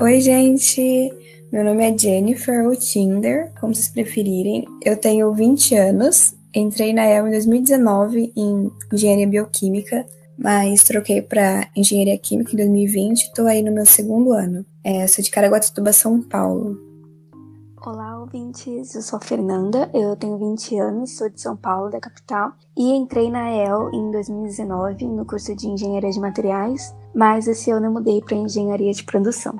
Oi, gente! Meu nome é Jennifer ou Tinder, como vocês preferirem. Eu tenho 20 anos, entrei na EL em 2019 em Engenharia Bioquímica, mas troquei para Engenharia Química em 2020 estou aí no meu segundo ano. É, sou de Caraguatatuba, São Paulo. Olá, ouvintes. Eu sou a Fernanda, eu tenho 20 anos, sou de São Paulo, da capital, e entrei na EL em 2019 no curso de Engenharia de Materiais, mas esse ano eu mudei para Engenharia de Produção.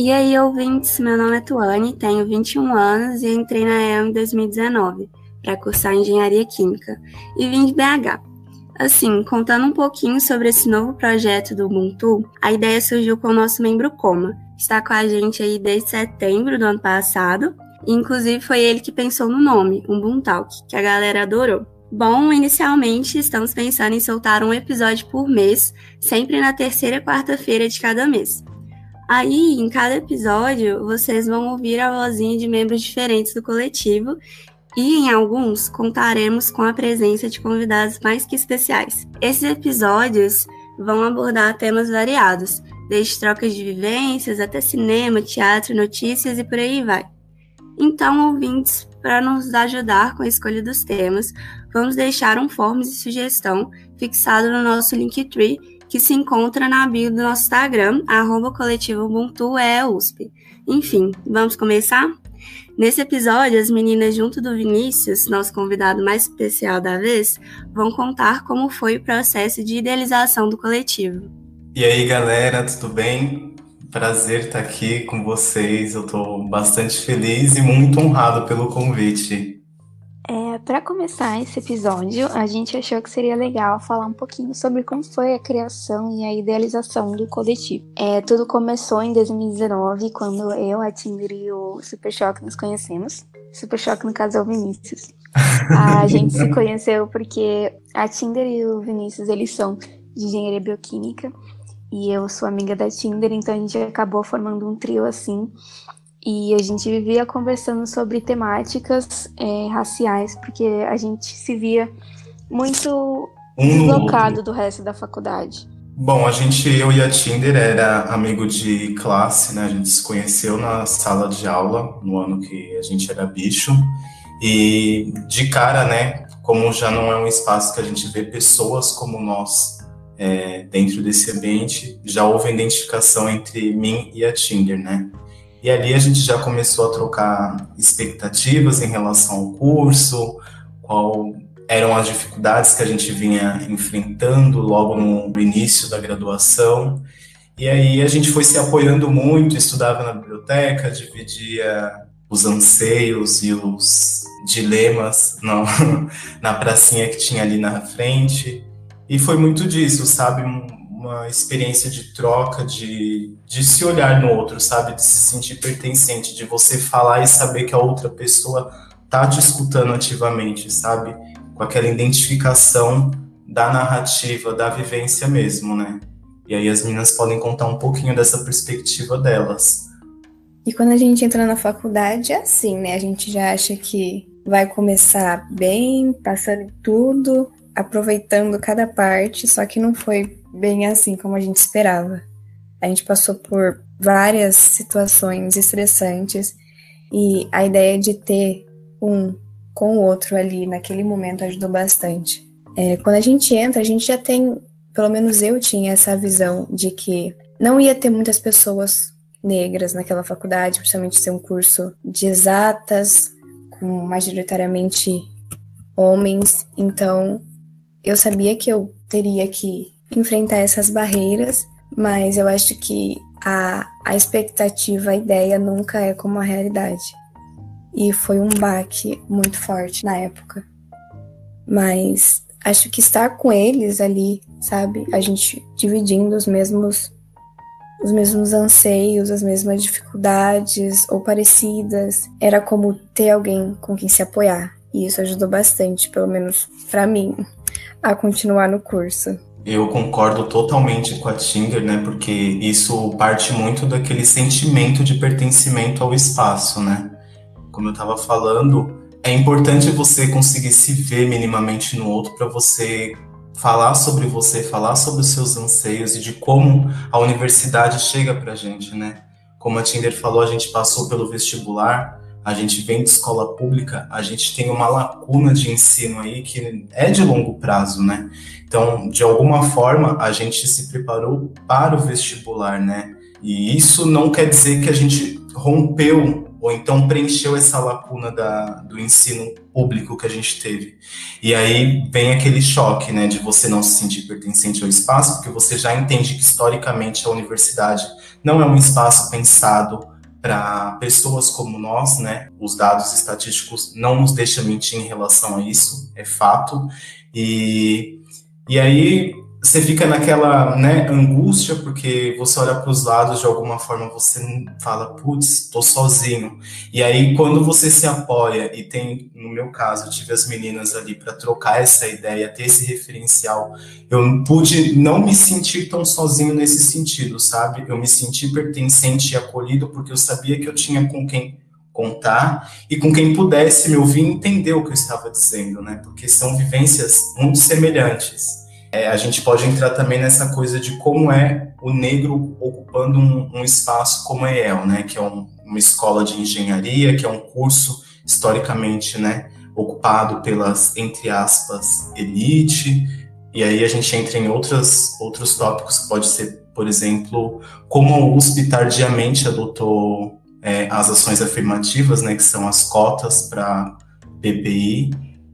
E aí, ouvintes, meu nome é Tuane, tenho 21 anos e entrei na EL em 2019 para cursar Engenharia Química e vim de BH. Assim, contando um pouquinho sobre esse novo projeto do Ubuntu, a ideia surgiu com o nosso membro Coma, está com a gente aí desde setembro do ano passado, e inclusive foi ele que pensou no nome, Ubuntalk, que a galera adorou. Bom, inicialmente estamos pensando em soltar um episódio por mês, sempre na terceira quarta-feira de cada mês. Aí, em cada episódio, vocês vão ouvir a vozinha de membros diferentes do coletivo e em alguns contaremos com a presença de convidados mais que especiais. Esses episódios vão abordar temas variados, desde trocas de vivências até cinema, teatro, notícias e por aí vai. Então, ouvintes, para nos ajudar com a escolha dos temas, vamos deixar um form de sugestão fixado no nosso Linktree que se encontra na bio do nosso Instagram, arroba coletivo Ubuntu é USP. Enfim, vamos começar? Nesse episódio, as meninas, junto do Vinícius, nosso convidado mais especial da vez, vão contar como foi o processo de idealização do coletivo. E aí, galera, tudo bem? Prazer estar aqui com vocês. Eu estou bastante feliz e muito honrado pelo convite. Para começar esse episódio, a gente achou que seria legal falar um pouquinho sobre como foi a criação e a idealização do coletivo. É, tudo começou em 2019, quando eu, a Tinder e o Super Choque nos conhecemos. Super Choque, no caso, é o Vinícius. A gente se conheceu porque a Tinder e o Vinícius, eles são de engenharia bioquímica e eu sou amiga da Tinder, então a gente acabou formando um trio assim e a gente vivia conversando sobre temáticas é, raciais, porque a gente se via muito um deslocado do resto da faculdade. Bom, a gente, eu e a Tinder era amigo de classe, né? A gente se conheceu na sala de aula, no ano que a gente era bicho. E de cara, né? Como já não é um espaço que a gente vê pessoas como nós é, dentro desse ambiente, já houve identificação entre mim e a Tinder, né? E ali a gente já começou a trocar expectativas em relação ao curso, qual eram as dificuldades que a gente vinha enfrentando logo no início da graduação. E aí a gente foi se apoiando muito, estudava na biblioteca, dividia os anseios e os dilemas na, na pracinha que tinha ali na frente. E foi muito disso, sabe? Uma experiência de troca, de, de se olhar no outro, sabe? De se sentir pertencente, de você falar e saber que a outra pessoa tá te escutando ativamente, sabe? Com aquela identificação da narrativa, da vivência mesmo, né? E aí as meninas podem contar um pouquinho dessa perspectiva delas. E quando a gente entra na faculdade é assim, né? A gente já acha que vai começar bem, passando tudo, aproveitando cada parte, só que não foi bem assim como a gente esperava. A gente passou por várias situações estressantes e a ideia de ter um com o outro ali naquele momento ajudou bastante. É, quando a gente entra, a gente já tem, pelo menos eu tinha essa visão de que não ia ter muitas pessoas negras naquela faculdade, principalmente ser um curso de exatas, com majoritariamente homens. Então, eu sabia que eu teria que enfrentar essas barreiras, mas eu acho que a, a expectativa, a ideia nunca é como a realidade. E foi um baque muito forte na época. Mas acho que estar com eles ali, sabe? A gente dividindo os mesmos os mesmos anseios, as mesmas dificuldades ou parecidas, era como ter alguém com quem se apoiar. E isso ajudou bastante, pelo menos para mim, a continuar no curso. Eu concordo totalmente com a Tinder, né? Porque isso parte muito daquele sentimento de pertencimento ao espaço, né? Como eu estava falando, é importante você conseguir se ver minimamente no outro para você falar sobre você, falar sobre os seus anseios e de como a universidade chega para gente, né? como a Tinder falou, a gente passou pelo vestibular, a gente vem de escola pública, a gente tem uma lacuna de ensino aí que é de longo prazo, né? Então, de alguma forma, a gente se preparou para o vestibular, né? E isso não quer dizer que a gente rompeu ou então preencheu essa lacuna da, do ensino público que a gente teve. E aí vem aquele choque, né, de você não se sentir pertencente ao espaço, porque você já entende que historicamente a universidade não é um espaço pensado para pessoas como nós, né? Os dados estatísticos não nos deixam mentir em relação a isso, é fato. E, e aí você fica naquela né, angústia, porque você olha para os lados de alguma forma, você fala, putz, estou sozinho. E aí, quando você se apoia, e tem, no meu caso, tive as meninas ali para trocar essa ideia, ter esse referencial, eu pude não me sentir tão sozinho nesse sentido, sabe? Eu me senti pertencente e acolhido, porque eu sabia que eu tinha com quem contar e com quem pudesse me ouvir entender o que eu estava dizendo, né? Porque são vivências muito semelhantes. É, a gente pode entrar também nessa coisa de como é o negro ocupando um, um espaço como a EL, né, que é um, uma escola de engenharia, que é um curso historicamente, né, ocupado pelas, entre aspas, elite, e aí a gente entra em outras, outros tópicos, que pode ser, por exemplo, como a USP tardiamente adotou é, as ações afirmativas, né, que são as cotas para PPI,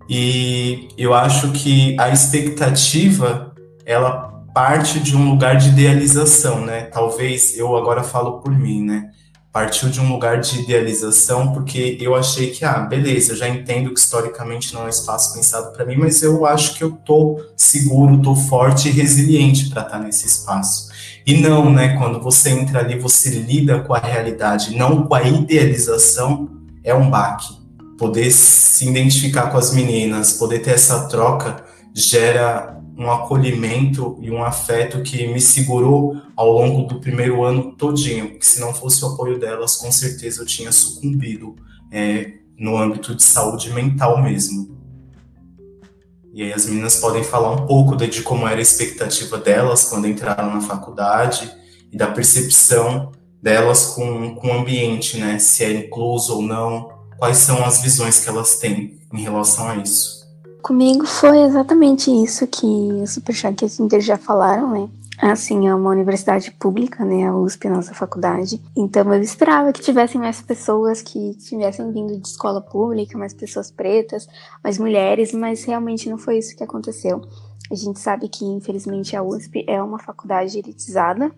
e eu acho que a expectativa ela parte de um lugar de idealização, né? Talvez eu agora falo por mim, né? Partiu de um lugar de idealização porque eu achei que ah, beleza, eu já entendo que historicamente não é um espaço pensado para mim, mas eu acho que eu tô seguro, tô forte e resiliente para estar tá nesse espaço. E não, né? Quando você entra ali, você lida com a realidade, não com a idealização, é um baque poder se identificar com as meninas, poder ter essa troca, gera um acolhimento e um afeto que me segurou ao longo do primeiro ano todinho, porque se não fosse o apoio delas, com certeza eu tinha sucumbido é, no âmbito de saúde mental mesmo. E aí as meninas podem falar um pouco de, de como era a expectativa delas quando entraram na faculdade e da percepção delas com, com o ambiente, né? Se é incluso ou não, quais são as visões que elas têm em relação a isso. Comigo foi exatamente isso que o Superchat e a Tinder já falaram, né? Assim, é uma universidade pública, né? A USP, a nossa faculdade. Então eu esperava que tivessem mais pessoas que tivessem vindo de escola pública, mais pessoas pretas, mais mulheres, mas realmente não foi isso que aconteceu. A gente sabe que, infelizmente, a USP é uma faculdade elitizada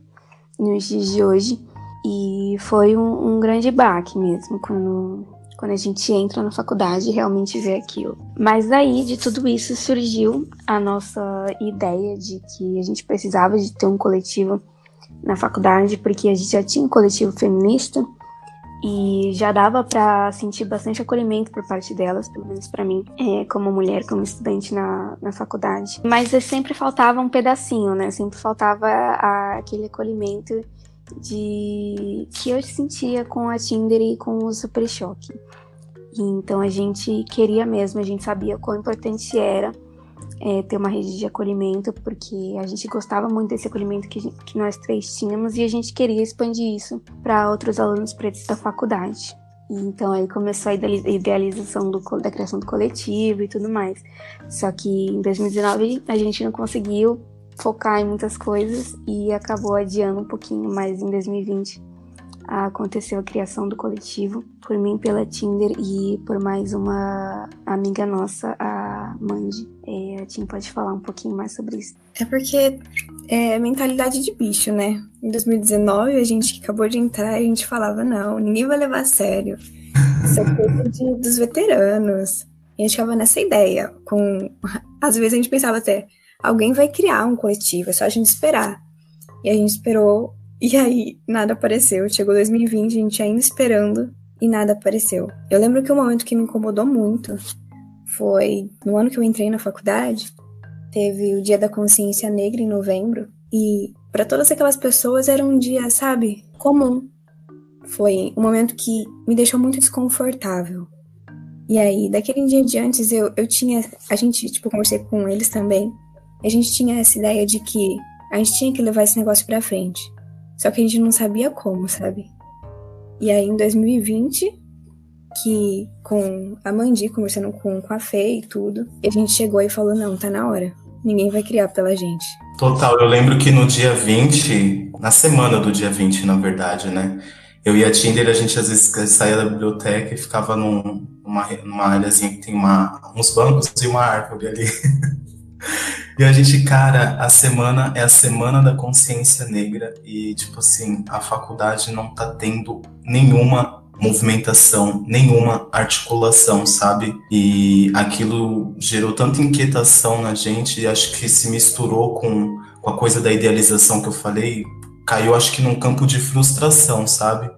nos dias de hoje. E foi um, um grande baque mesmo quando quando a gente entra na faculdade e realmente vê aquilo. Mas daí de tudo isso surgiu a nossa ideia de que a gente precisava de ter um coletivo na faculdade, porque a gente já tinha um coletivo feminista e já dava para sentir bastante acolhimento por parte delas, pelo menos para mim, é, como mulher, como estudante na, na faculdade. Mas sempre faltava um pedacinho, né? Sempre faltava a, aquele acolhimento de que eu sentia com a Tinder e com o Super Choque. Então a gente queria mesmo, a gente sabia quão importante era é, ter uma rede de acolhimento, porque a gente gostava muito desse acolhimento que, que nós três tínhamos e a gente queria expandir isso para outros alunos pretos da faculdade. E então aí começou a idealização do, da criação do coletivo e tudo mais. Só que em 2019 a gente não conseguiu focar em muitas coisas e acabou adiando um pouquinho mais em 2020. Aconteceu a criação do coletivo por mim pela Tinder e por mais uma amiga nossa, a Mandy. É, a Tim pode falar um pouquinho mais sobre isso. É porque é mentalidade de bicho, né? Em 2019, a gente que acabou de entrar, a gente falava, não, ninguém vai levar a sério. Isso é coisa de, dos veteranos. E a gente ficava nessa ideia. Com... Às vezes a gente pensava até, alguém vai criar um coletivo, é só a gente esperar. E a gente esperou, e aí nada apareceu. Chegou 2020, a gente ainda esperando, e nada apareceu. Eu lembro que um momento que me incomodou muito foi no ano que eu entrei na faculdade, teve o Dia da Consciência Negra em novembro, e para todas aquelas pessoas era um dia, sabe, comum. Foi um momento que me deixou muito desconfortável. E aí, daquele dia de antes, eu, eu tinha. A gente, tipo, conversei com eles também a gente tinha essa ideia de que a gente tinha que levar esse negócio pra frente. Só que a gente não sabia como, sabe? E aí, em 2020, que com a Mandi, conversando com, com a Fê e tudo, a gente chegou e falou: não, tá na hora. Ninguém vai criar pela gente. Total, eu lembro que no dia 20, na semana do dia 20, na verdade, né? Eu e a Tinder, a gente às vezes saía da biblioteca e ficava num, numa, numa áreazinha que tem uma, uns bancos e uma árvore ali. e a gente, cara, a semana é a semana da consciência negra e, tipo assim, a faculdade não tá tendo nenhuma movimentação, nenhuma articulação, sabe? E aquilo gerou tanta inquietação na gente e acho que se misturou com, com a coisa da idealização que eu falei, caiu acho que num campo de frustração, sabe?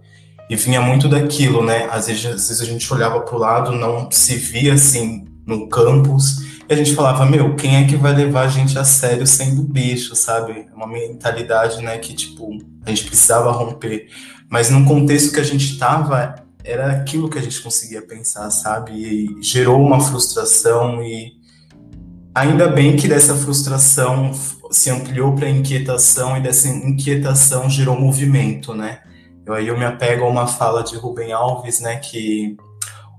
E vinha muito daquilo, né? Às vezes, às vezes a gente olhava para o lado, não se via assim no campus, e a gente falava, meu, quem é que vai levar a gente a sério sendo bicho, sabe? Uma mentalidade, né, que tipo, a gente precisava romper. Mas num contexto que a gente estava, era aquilo que a gente conseguia pensar, sabe? E gerou uma frustração e ainda bem que dessa frustração se ampliou para inquietação e dessa inquietação gerou movimento, né? Eu, aí eu me apego a uma fala de Rubem Alves, né, que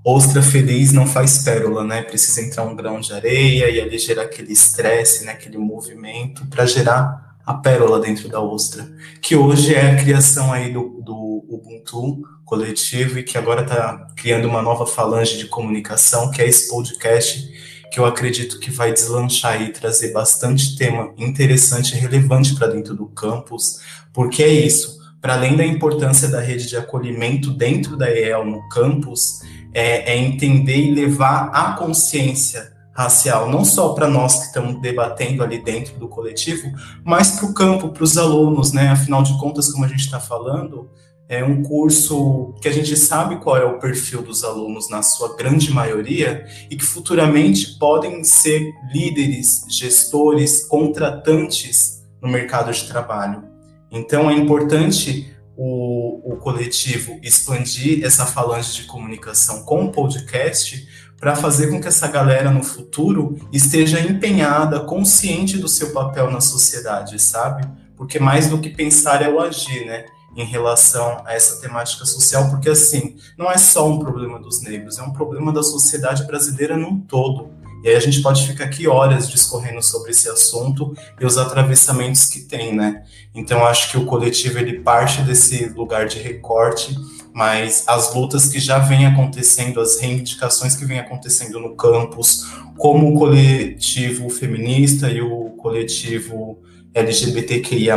ostra feliz não faz pérola, né? Precisa entrar um grão de areia e ali gerar aquele estresse, né, aquele movimento para gerar a pérola dentro da ostra, que hoje é a criação aí do, do Ubuntu coletivo e que agora está criando uma nova falange de comunicação, que é esse podcast, que eu acredito que vai deslanchar e trazer bastante tema interessante e relevante para dentro do campus, porque é isso, para além da importância da rede de acolhimento dentro da EEL no campus, é, é entender e levar a consciência racial, não só para nós que estamos debatendo ali dentro do coletivo, mas para o campo, para os alunos, né? Afinal de contas, como a gente está falando, é um curso que a gente sabe qual é o perfil dos alunos na sua grande maioria e que futuramente podem ser líderes, gestores, contratantes no mercado de trabalho. Então é importante o, o coletivo expandir essa falange de comunicação com o podcast para fazer com que essa galera no futuro esteja empenhada, consciente do seu papel na sociedade, sabe? Porque mais do que pensar é o agir, né? Em relação a essa temática social, porque assim, não é só um problema dos negros, é um problema da sociedade brasileira num todo. E aí a gente pode ficar aqui horas discorrendo sobre esse assunto e os atravessamentos que tem, né? Então acho que o coletivo ele parte desse lugar de recorte mas as lutas que já vêm acontecendo, as reivindicações que vêm acontecendo no campus, como o coletivo feminista e o coletivo LGBTQIA+,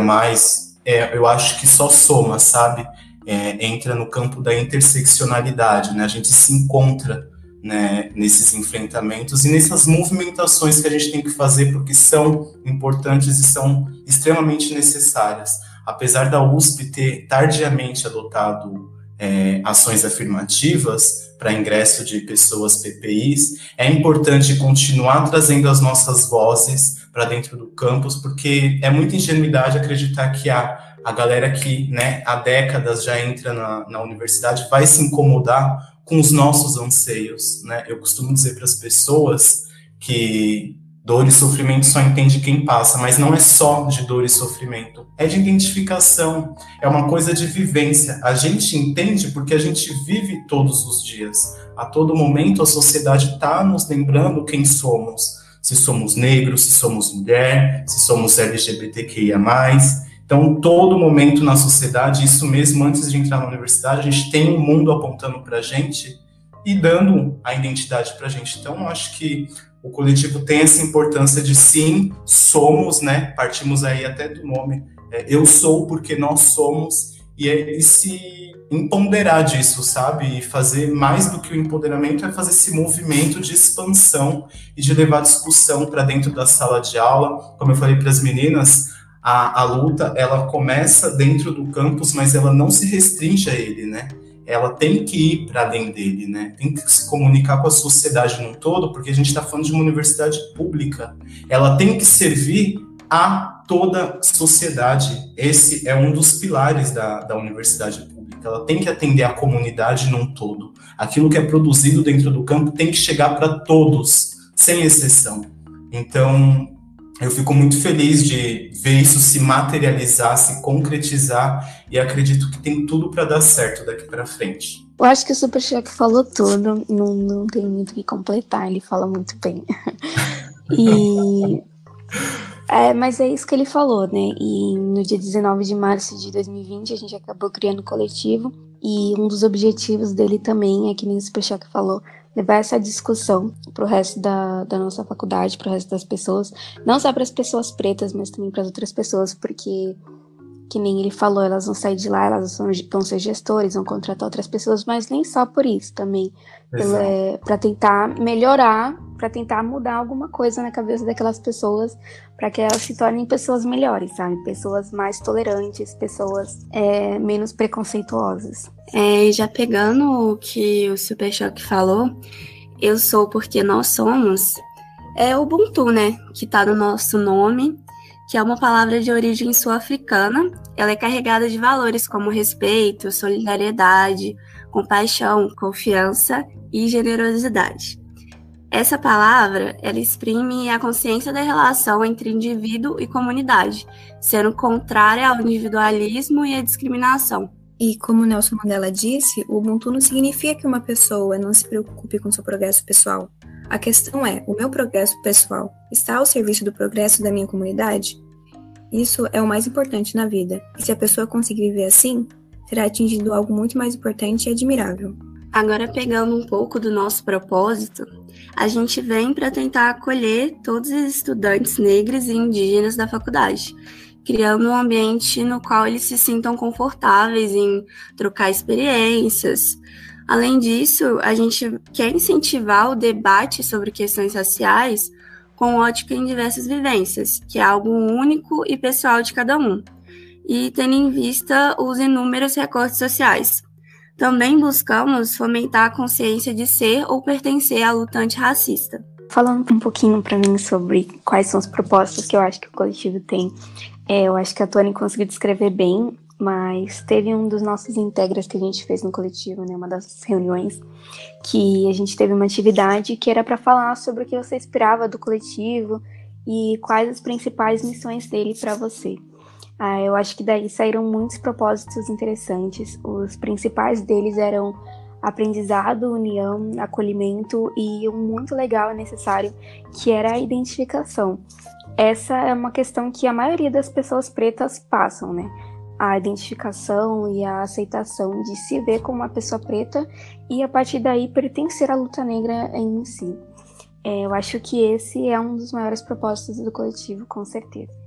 é, eu acho que só soma, sabe? É, entra no campo da interseccionalidade, né? A gente se encontra né, nesses enfrentamentos e nessas movimentações que a gente tem que fazer porque são importantes e são extremamente necessárias. Apesar da USP ter tardiamente adotado é, ações afirmativas para ingresso de pessoas PPIs, é importante continuar trazendo as nossas vozes para dentro do campus, porque é muita ingenuidade acreditar que a, a galera que né, há décadas já entra na, na universidade vai se incomodar com os nossos anseios. Né? Eu costumo dizer para as pessoas que Dor e sofrimento só entende quem passa, mas não é só de dor e sofrimento, é de identificação, é uma coisa de vivência. A gente entende porque a gente vive todos os dias. A todo momento a sociedade está nos lembrando quem somos. Se somos negros, se somos mulher, se somos LGBTQIA. Então, todo momento na sociedade, isso mesmo antes de entrar na universidade, a gente tem um mundo apontando para a gente e dando a identidade para a gente. Então, acho que o coletivo tem essa importância de sim, somos, né? Partimos aí até do nome, é, eu sou porque nós somos, e, é, e se empoderar disso, sabe? E fazer mais do que o empoderamento é fazer esse movimento de expansão e de levar discussão para dentro da sala de aula. Como eu falei para as meninas, a, a luta ela começa dentro do campus, mas ela não se restringe a ele, né? ela tem que ir para além dele, né? Tem que se comunicar com a sociedade no todo, porque a gente está falando de uma universidade pública. Ela tem que servir a toda sociedade. Esse é um dos pilares da, da universidade pública. Ela tem que atender a comunidade num todo. Aquilo que é produzido dentro do campo tem que chegar para todos, sem exceção. Então, eu fico muito feliz de ver isso se materializar, se concretizar e acredito que tem tudo para dar certo daqui para frente. Eu acho que o Super Chuck falou tudo, não, não tem muito o que completar, ele fala muito bem. e é, mas é isso que ele falou, né? E no dia 19 de março de 2020 a gente acabou criando o coletivo. E um dos objetivos dele também é que nem o Super Chuck falou, levar essa discussão para o resto da, da nossa faculdade, para o resto das pessoas, não só para as pessoas pretas, mas também para as outras pessoas, porque que nem ele falou, elas vão sair de lá, elas vão, vão ser gestores, vão contratar outras pessoas, mas nem só por isso também, é, para tentar melhorar, para tentar mudar alguma coisa na cabeça daquelas pessoas, para que elas se tornem pessoas melhores, sabe? Pessoas mais tolerantes, pessoas é, menos preconceituosas. É, já pegando o que o Super Choque falou, eu sou porque nós somos, é o Ubuntu, né? Que tá no nosso nome que é uma palavra de origem sul-africana. Ela é carregada de valores como respeito, solidariedade, compaixão, confiança e generosidade. Essa palavra, ela exprime a consciência da relação entre indivíduo e comunidade, sendo contrária ao individualismo e à discriminação. E como Nelson Mandela disse, o Ubuntu não significa que uma pessoa não se preocupe com seu progresso pessoal. A questão é: o meu progresso pessoal está ao serviço do progresso da minha comunidade? Isso é o mais importante na vida, e se a pessoa conseguir viver assim, terá atingido algo muito mais importante e admirável. Agora, pegando um pouco do nosso propósito, a gente vem para tentar acolher todos os estudantes negros e indígenas da faculdade, criando um ambiente no qual eles se sintam confortáveis em trocar experiências. Além disso, a gente quer incentivar o debate sobre questões raciais com ótica em diversas vivências, que é algo único e pessoal de cada um, e tendo em vista os inúmeros recortes sociais. Também buscamos fomentar a consciência de ser ou pertencer à luta antirracista. Falando um pouquinho para mim sobre quais são as propostas que eu acho que o coletivo tem, é, eu acho que a Tony conseguiu descrever bem mas teve um dos nossos integras que a gente fez no coletivo, né, uma das reuniões, que a gente teve uma atividade que era para falar sobre o que você esperava do coletivo e quais as principais missões dele para você. Ah, eu acho que daí saíram muitos propósitos interessantes. Os principais deles eram aprendizado, união, acolhimento e um muito legal e necessário que era a identificação. Essa é uma questão que a maioria das pessoas pretas passam, né? a identificação e a aceitação de se ver como uma pessoa preta e a partir daí pertencer à luta negra em si. É, eu acho que esse é um dos maiores propósitos do coletivo, com certeza.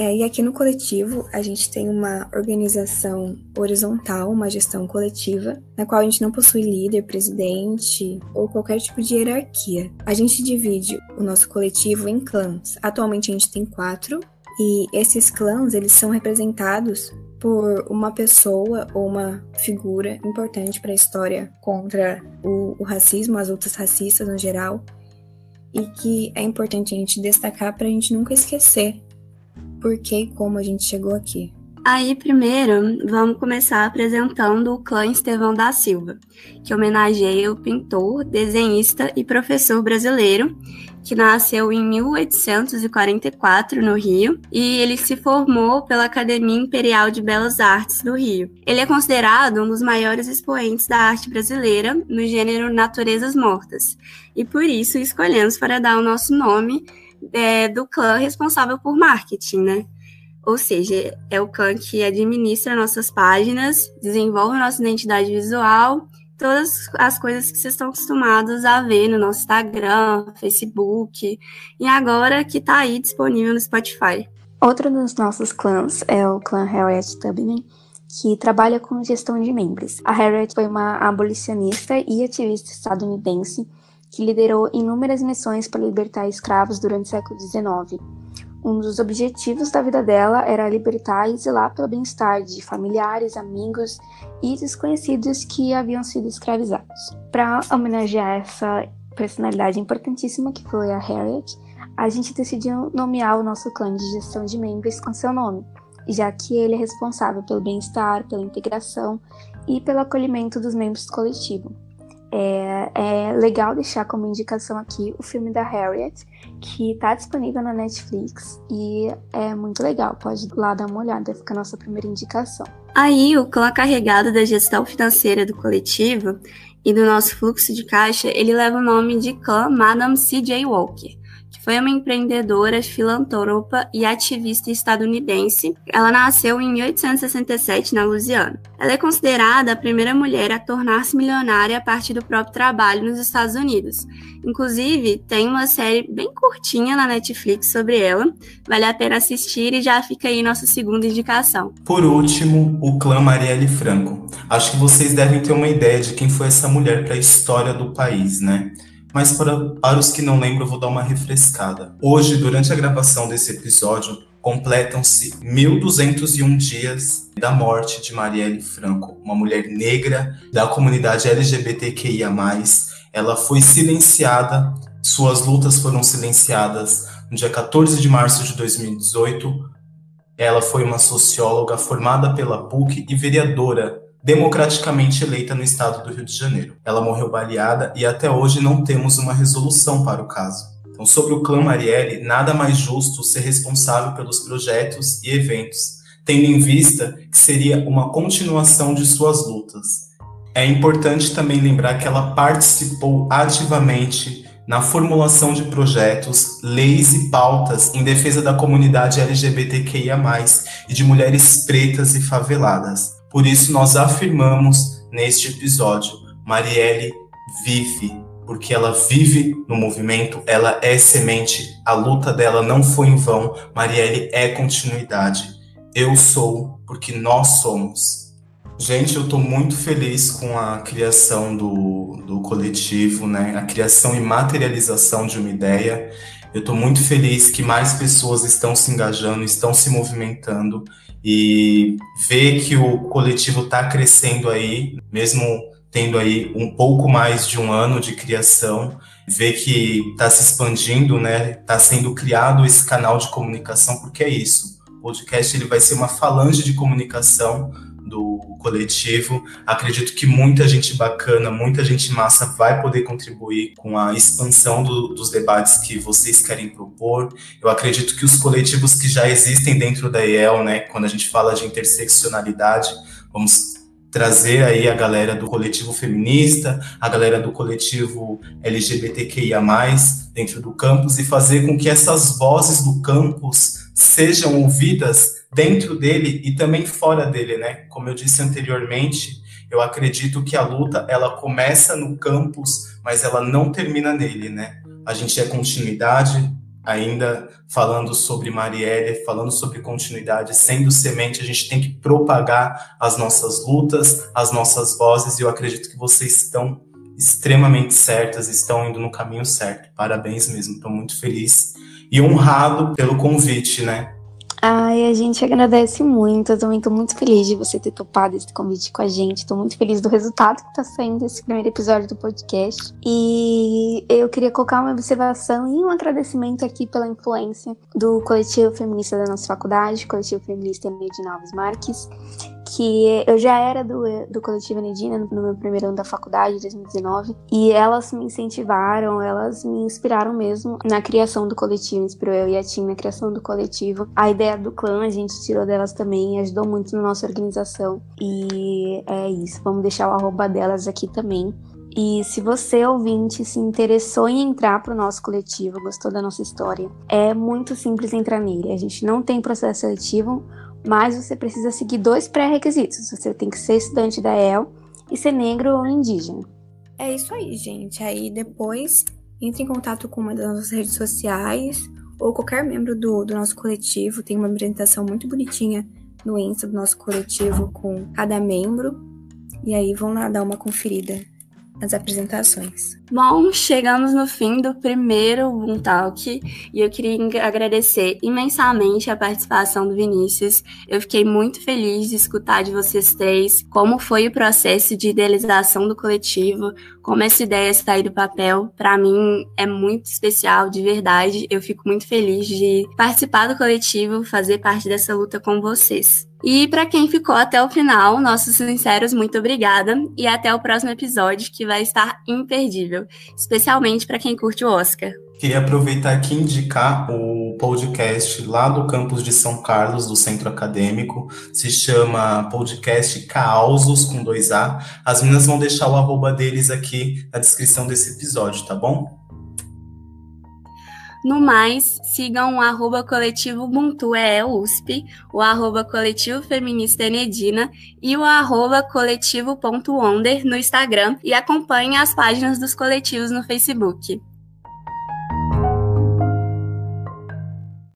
É, e aqui no coletivo a gente tem uma organização horizontal, uma gestão coletiva, na qual a gente não possui líder, presidente ou qualquer tipo de hierarquia. A gente divide o nosso coletivo em clãs. Atualmente a gente tem quatro, e esses clãs eles são representados por uma pessoa ou uma figura importante para a história contra o, o, racismo, as lutas racistas no geral, e que é importante a gente destacar para a gente nunca esquecer por que e como a gente chegou aqui. Aí, primeiro, vamos começar apresentando o clã Estevão da Silva, que homenageia o pintor, desenhista e professor brasileiro que nasceu em 1844 no Rio e ele se formou pela Academia Imperial de Belas Artes do Rio. Ele é considerado um dos maiores expoentes da arte brasileira no gênero Naturezas Mortas e por isso escolhemos para dar o nosso nome é, do clã responsável por marketing, né? Ou seja, é o clã que administra nossas páginas, desenvolve nossa identidade visual todas as coisas que vocês estão acostumados a ver no nosso Instagram, Facebook, e agora que está aí disponível no Spotify. Outro dos nossos clãs é o clã Harriet Tubman, que trabalha com gestão de membros. A Harriet foi uma abolicionista e ativista estadunidense que liderou inúmeras missões para libertar escravos durante o século XIX. Um dos objetivos da vida dela era libertar e zelar pelo bem-estar de familiares, amigos e desconhecidos que haviam sido escravizados. Para homenagear essa personalidade importantíssima que foi a Harriet, a gente decidiu nomear o nosso clã de gestão de membros com seu nome, já que ele é responsável pelo bem-estar, pela integração e pelo acolhimento dos membros do coletivo. É, é, legal deixar como indicação aqui o filme da Harriet, que está disponível na Netflix e é muito legal. Pode lá dar uma olhada, fica a nossa primeira indicação. Aí, o clã carregado da gestão financeira do coletivo e do nosso fluxo de caixa, ele leva o nome de clã Madame C.J. Walker foi uma empreendedora, filantropa e ativista estadunidense. Ela nasceu em 1867 na Louisiana. Ela é considerada a primeira mulher a tornar-se milionária a partir do próprio trabalho nos Estados Unidos. Inclusive, tem uma série bem curtinha na Netflix sobre ela. Vale a pena assistir e já fica aí nossa segunda indicação. Por último, o clã Marielle Franco. Acho que vocês devem ter uma ideia de quem foi essa mulher para a história do país, né? Mas para, para os que não lembram, vou dar uma refrescada. Hoje, durante a gravação desse episódio, completam-se 1.201 dias da morte de Marielle Franco, uma mulher negra da comunidade LGBTQIA+. Ela foi silenciada, suas lutas foram silenciadas no dia 14 de março de 2018. Ela foi uma socióloga formada pela PUC e vereadora democraticamente eleita no estado do Rio de Janeiro. Ela morreu baleada e até hoje não temos uma resolução para o caso. Então, sobre o clã Marielle, nada mais justo ser responsável pelos projetos e eventos, tendo em vista que seria uma continuação de suas lutas. É importante também lembrar que ela participou ativamente na formulação de projetos, leis e pautas em defesa da comunidade LGBTQIA, e de mulheres pretas e faveladas. Por isso, nós afirmamos neste episódio: Marielle vive, porque ela vive no movimento, ela é semente, a luta dela não foi em vão, Marielle é continuidade. Eu sou porque nós somos. Gente, eu estou muito feliz com a criação do, do coletivo, né? A criação e materialização de uma ideia. Eu estou muito feliz que mais pessoas estão se engajando, estão se movimentando e ver que o coletivo está crescendo aí, mesmo tendo aí um pouco mais de um ano de criação, ver que está se expandindo, né? Está sendo criado esse canal de comunicação, porque é isso. O podcast ele vai ser uma falange de comunicação do coletivo. Acredito que muita gente bacana, muita gente massa vai poder contribuir com a expansão do, dos debates que vocês querem propor. Eu acredito que os coletivos que já existem dentro da IEL, né, quando a gente fala de interseccionalidade, vamos trazer aí a galera do coletivo feminista, a galera do coletivo LGBTQIA+, dentro do campus e fazer com que essas vozes do campus sejam ouvidas dentro dele e também fora dele, né? Como eu disse anteriormente, eu acredito que a luta ela começa no campus, mas ela não termina nele, né? A gente é continuidade, ainda falando sobre Marielle, falando sobre continuidade, sendo semente, a gente tem que propagar as nossas lutas, as nossas vozes, e eu acredito que vocês estão extremamente certas, estão indo no caminho certo. Parabéns mesmo, estou muito feliz e honrado pelo convite, né? Ai, a gente agradece muito. Eu também estou muito feliz de você ter topado esse convite com a gente. Estou muito feliz do resultado que está saindo esse primeiro episódio do podcast. E eu queria colocar uma observação e um agradecimento aqui pela influência do coletivo feminista da nossa faculdade, coletivo feminista Medina Alves Marques, que eu já era do, do coletivo Nedina no meu primeiro ano da faculdade, de 2019, e elas me incentivaram, elas me inspiraram mesmo na criação do coletivo, inspirou eu e a Tim na criação do coletivo. A ideia do clã a gente tirou delas também, ajudou muito na nossa organização, e é isso, vamos deixar o arroba delas aqui também. E se você, ouvinte, se interessou em entrar para o nosso coletivo, gostou da nossa história, é muito simples entrar nele. A gente não tem processo seletivo, mas você precisa seguir dois pré-requisitos. Você tem que ser estudante da EL e ser negro ou indígena. É isso aí, gente. Aí depois entre em contato com uma das nossas redes sociais ou qualquer membro do, do nosso coletivo. Tem uma apresentação muito bonitinha no Insta do nosso coletivo com cada membro. E aí vão lá dar uma conferida as apresentações. Bom, chegamos no fim do primeiro Boom Talk e eu queria agradecer imensamente a participação do Vinícius. Eu fiquei muito feliz de escutar de vocês três como foi o processo de idealização do coletivo, como essa ideia sair do papel. Para mim é muito especial, de verdade. Eu fico muito feliz de participar do coletivo, fazer parte dessa luta com vocês. E para quem ficou até o final, nossos sinceros muito obrigada e até o próximo episódio que vai estar imperdível, especialmente para quem curte o Oscar. Queria aproveitar aqui e indicar o podcast lá do campus de São Carlos, do Centro Acadêmico. Se chama Podcast Causos, com dois A. As meninas vão deixar o arroba deles aqui na descrição desse episódio, tá bom? No mais, sigam o arroba coletivo Ubuntu é USP, o arroba coletivo feminista Enedina e o arroba coletivo.wonder no Instagram e acompanhem as páginas dos coletivos no Facebook.